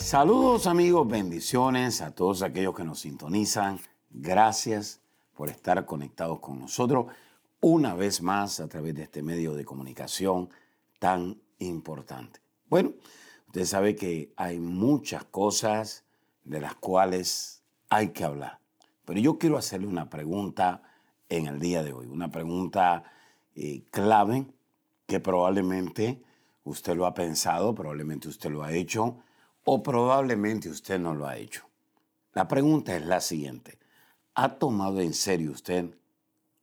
Saludos amigos, bendiciones a todos aquellos que nos sintonizan. Gracias por estar conectados con nosotros una vez más a través de este medio de comunicación tan importante. Bueno, usted sabe que hay muchas cosas de las cuales hay que hablar, pero yo quiero hacerle una pregunta en el día de hoy, una pregunta eh, clave que probablemente usted lo ha pensado, probablemente usted lo ha hecho o probablemente usted no lo ha hecho. La pregunta es la siguiente. ¿Ha tomado en serio usted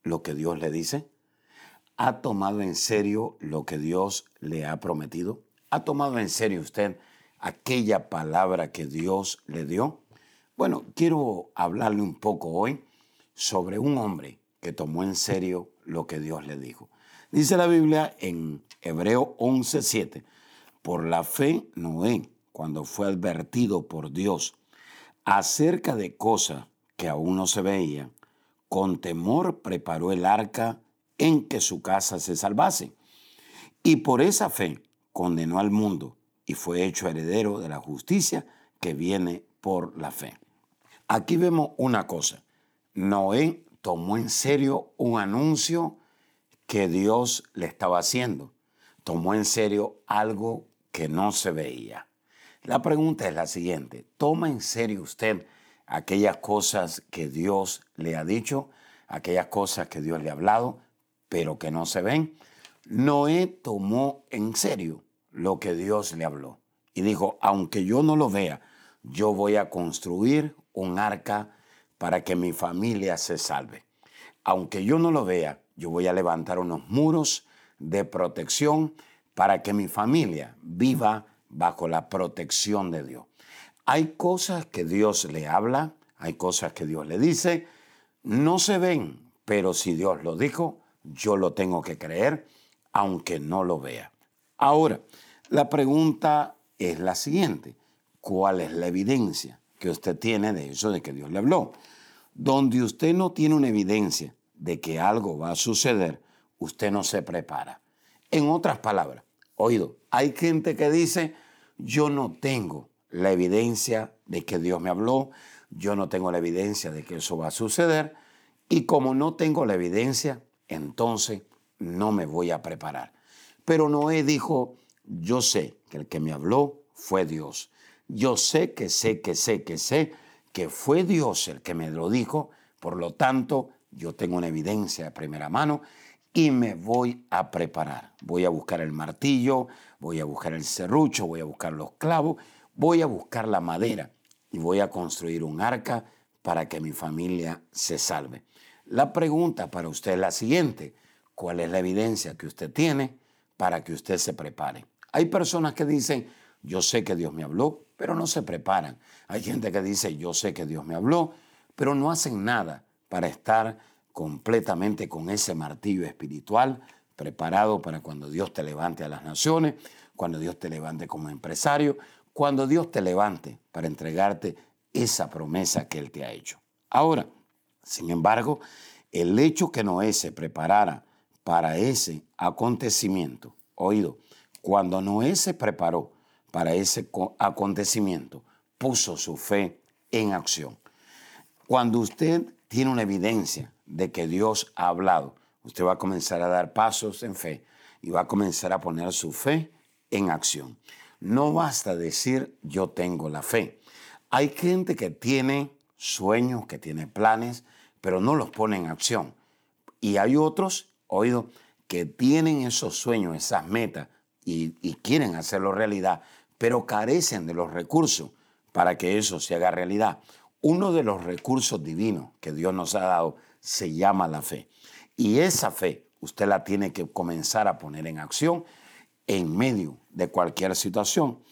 lo que Dios le dice? ¿Ha tomado en serio lo que Dios le ha prometido? ¿Ha tomado en serio usted aquella palabra que Dios le dio? Bueno, quiero hablarle un poco hoy sobre un hombre que tomó en serio lo que Dios le dijo. Dice la Biblia en Hebreo 11:7, por la fe Noé, cuando fue advertido por Dios acerca de cosas que aún no se veían, con temor preparó el arca en que su casa se salvase. Y por esa fe condenó al mundo y fue hecho heredero de la justicia que viene por la fe. Aquí vemos una cosa. Noé tomó en serio un anuncio que Dios le estaba haciendo. Tomó en serio algo que no se veía. La pregunta es la siguiente. ¿Toma en serio usted aquellas cosas que Dios le ha dicho, aquellas cosas que Dios le ha hablado, pero que no se ven. Noé tomó en serio lo que Dios le habló y dijo, aunque yo no lo vea, yo voy a construir un arca para que mi familia se salve. Aunque yo no lo vea, yo voy a levantar unos muros de protección para que mi familia viva bajo la protección de Dios. Hay cosas que Dios le habla, hay cosas que Dios le dice, no se ven, pero si Dios lo dijo, yo lo tengo que creer, aunque no lo vea. Ahora, la pregunta es la siguiente. ¿Cuál es la evidencia que usted tiene de eso, de que Dios le habló? Donde usted no tiene una evidencia de que algo va a suceder, usted no se prepara. En otras palabras, oído, hay gente que dice, yo no tengo la evidencia de que Dios me habló, yo no tengo la evidencia de que eso va a suceder y como no tengo la evidencia, entonces no me voy a preparar. Pero Noé dijo, yo sé que el que me habló fue Dios. Yo sé que sé que sé que sé que fue Dios el que me lo dijo, por lo tanto yo tengo una evidencia de primera mano y me voy a preparar. Voy a buscar el martillo, voy a buscar el serrucho, voy a buscar los clavos voy a buscar la madera y voy a construir un arca para que mi familia se salve. La pregunta para usted es la siguiente. ¿Cuál es la evidencia que usted tiene para que usted se prepare? Hay personas que dicen, yo sé que Dios me habló, pero no se preparan. Hay gente que dice, yo sé que Dios me habló, pero no hacen nada para estar completamente con ese martillo espiritual preparado para cuando Dios te levante a las naciones, cuando Dios te levante como empresario, cuando Dios te levante para entregarte esa promesa que Él te ha hecho. Ahora, sin embargo, el hecho que Noé se preparara para ese acontecimiento, oído, cuando Noé se preparó para ese acontecimiento, puso su fe en acción. Cuando usted tiene una evidencia de que Dios ha hablado, usted va a comenzar a dar pasos en fe y va a comenzar a poner su fe en acción. No basta decir yo tengo la fe. Hay gente que tiene sueños, que tiene planes, pero no los pone en acción. Y hay otros, oído, que tienen esos sueños, esas metas y, quieren hacerlo realidad, pero carecen de los recursos para que eso se haga realidad. Uno de los recursos divinos que Dios nos ha dado se llama la fe. Y esa fe usted la tiene que comenzar a poner en acción en medio de cualquier situación.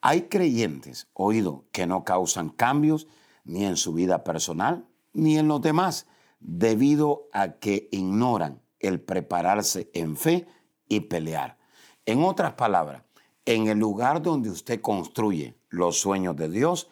Hay creyentes, oído, que no causan cambios ni en su vida personal ni en los demás, debido a que ignoran el prepararse en fe y pelear. En otras palabras, en el lugar donde usted construye los sueños de Dios,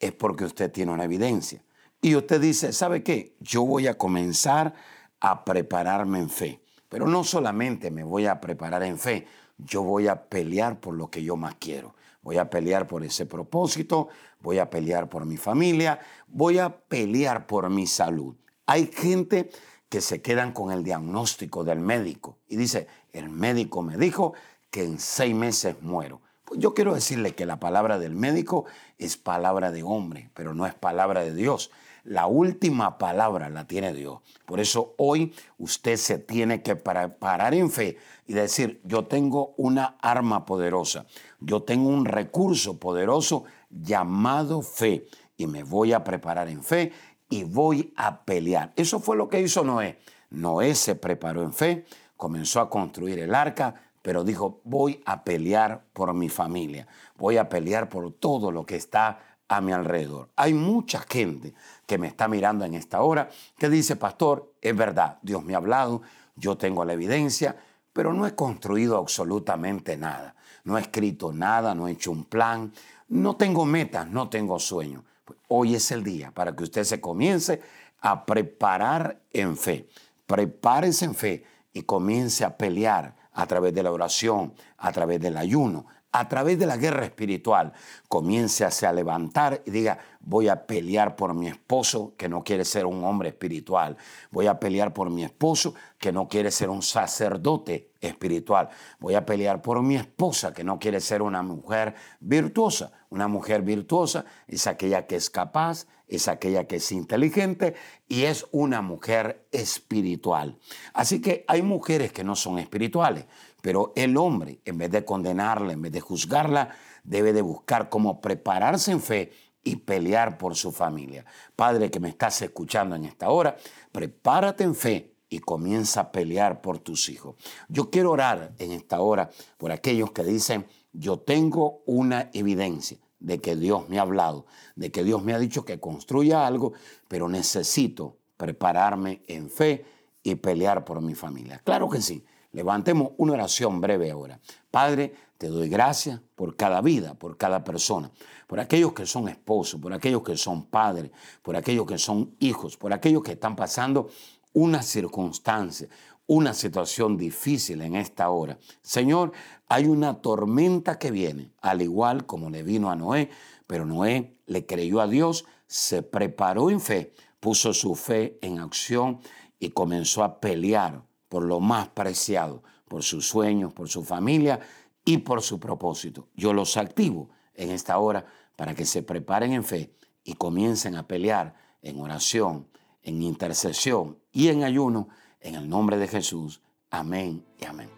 es porque usted tiene una evidencia. Y usted dice, ¿sabe qué? Yo voy a comenzar a prepararme en fe. Pero no solamente me voy a preparar en fe, yo voy a pelear por lo que yo más quiero. Voy a pelear por ese propósito, voy a pelear por mi familia, voy a pelear por mi salud. Hay gente que se quedan con el diagnóstico del médico y dice, el médico me dijo que en seis meses muero. Pues yo quiero decirle que la palabra del médico es palabra de hombre, pero no es palabra de Dios. La última palabra la tiene Dios. Por eso hoy usted se tiene que parar en fe y decir, yo tengo una arma poderosa, yo tengo un recurso poderoso llamado fe y me voy a preparar en fe y voy a pelear. Eso fue lo que hizo Noé. Noé se preparó en fe, comenzó a construir el arca, pero dijo, voy a pelear por mi familia, voy a pelear por todo lo que está a mi alrededor. Hay mucha gente que me está mirando en esta hora que dice, pastor, es verdad, Dios me ha hablado, yo tengo la evidencia, pero no he construido absolutamente nada, no he escrito nada, no he hecho un plan, no tengo metas, no tengo sueños. Pues hoy es el día para que usted se comience a preparar en fe. Prepárese en fe y comience a pelear a través de la oración, a través del ayuno, a través de la guerra espiritual, comience a levantar y diga, voy a pelear por mi esposo que no quiere ser un hombre espiritual, voy a pelear por mi esposo que no quiere ser un sacerdote espiritual, voy a pelear por mi esposa que no quiere ser una mujer virtuosa. Una mujer virtuosa es aquella que es capaz, es aquella que es inteligente y es una mujer espiritual. Así que hay mujeres que no son espirituales, pero el hombre, en vez de condenarla, en vez de juzgarla, debe de buscar cómo prepararse en fe y pelear por su familia. Padre que me estás escuchando en esta hora, prepárate en fe y comienza a pelear por tus hijos. Yo quiero orar en esta hora por aquellos que dicen, yo tengo una evidencia de que Dios me ha hablado, de que Dios me ha dicho que construya algo, pero necesito prepararme en fe y pelear por mi familia. Claro que sí. Levantemos una oración breve ahora. Padre, te doy gracias por cada vida, por cada persona, por aquellos que son esposos, por aquellos que son padres, por aquellos que son hijos, por aquellos que están pasando una circunstancia, una situación difícil en esta hora. Señor, hay una tormenta que viene, al igual como le vino a Noé, pero Noé le creyó a Dios, se preparó en fe, puso su fe en acción y comenzó a pelear por lo más preciado, por sus sueños, por su familia y por su propósito. Yo los activo en esta hora para que se preparen en fe y comiencen a pelear en oración, en intercesión y en ayuno en el nombre de Jesús. Amén y amén.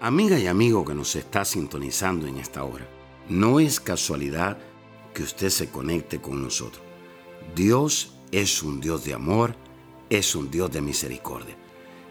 Amiga y amigo que nos está sintonizando en esta hora, no es casualidad que usted se conecte con nosotros. Dios es un Dios de amor, es un Dios de misericordia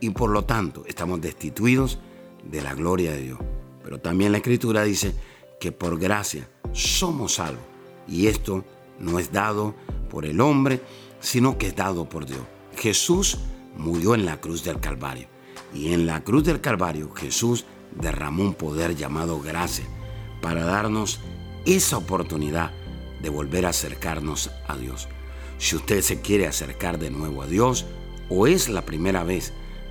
y por lo tanto estamos destituidos de la gloria de Dios. Pero también la Escritura dice que por gracia somos salvos. Y esto no es dado por el hombre, sino que es dado por Dios. Jesús murió en la cruz del Calvario. Y en la cruz del Calvario Jesús derramó un poder llamado gracia para darnos esa oportunidad de volver a acercarnos a Dios. Si usted se quiere acercar de nuevo a Dios o es la primera vez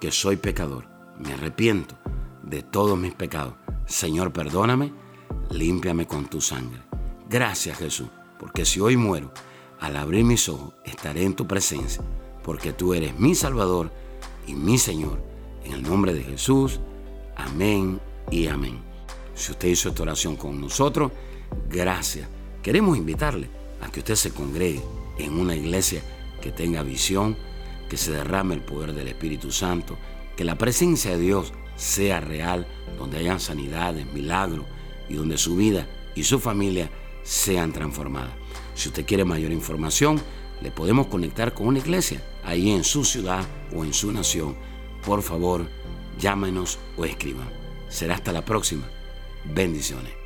que soy pecador, me arrepiento de todos mis pecados. Señor, perdóname, límpiame con tu sangre. Gracias Jesús, porque si hoy muero, al abrir mis ojos estaré en tu presencia, porque tú eres mi Salvador y mi Señor. En el nombre de Jesús, amén y amén. Si usted hizo esta oración con nosotros, gracias. Queremos invitarle a que usted se congregue en una iglesia que tenga visión, que se derrame el poder del Espíritu Santo, que la presencia de Dios sea real, donde hayan sanidades, milagros y donde su vida y su familia sean transformadas. Si usted quiere mayor información, le podemos conectar con una iglesia ahí en su ciudad o en su nación. Por favor, llámenos o escriban. Será hasta la próxima. Bendiciones.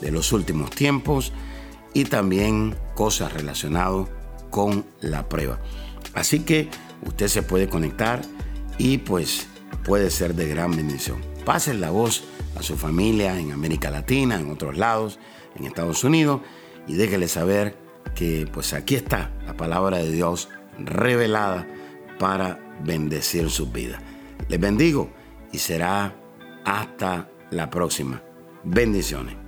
de los últimos tiempos y también cosas relacionadas con la prueba. Así que usted se puede conectar y pues puede ser de gran bendición. Pasen la voz a su familia en América Latina, en otros lados, en Estados Unidos y déjele saber que pues aquí está la palabra de Dios revelada para bendecir sus vidas. Les bendigo y será hasta la próxima. Bendiciones.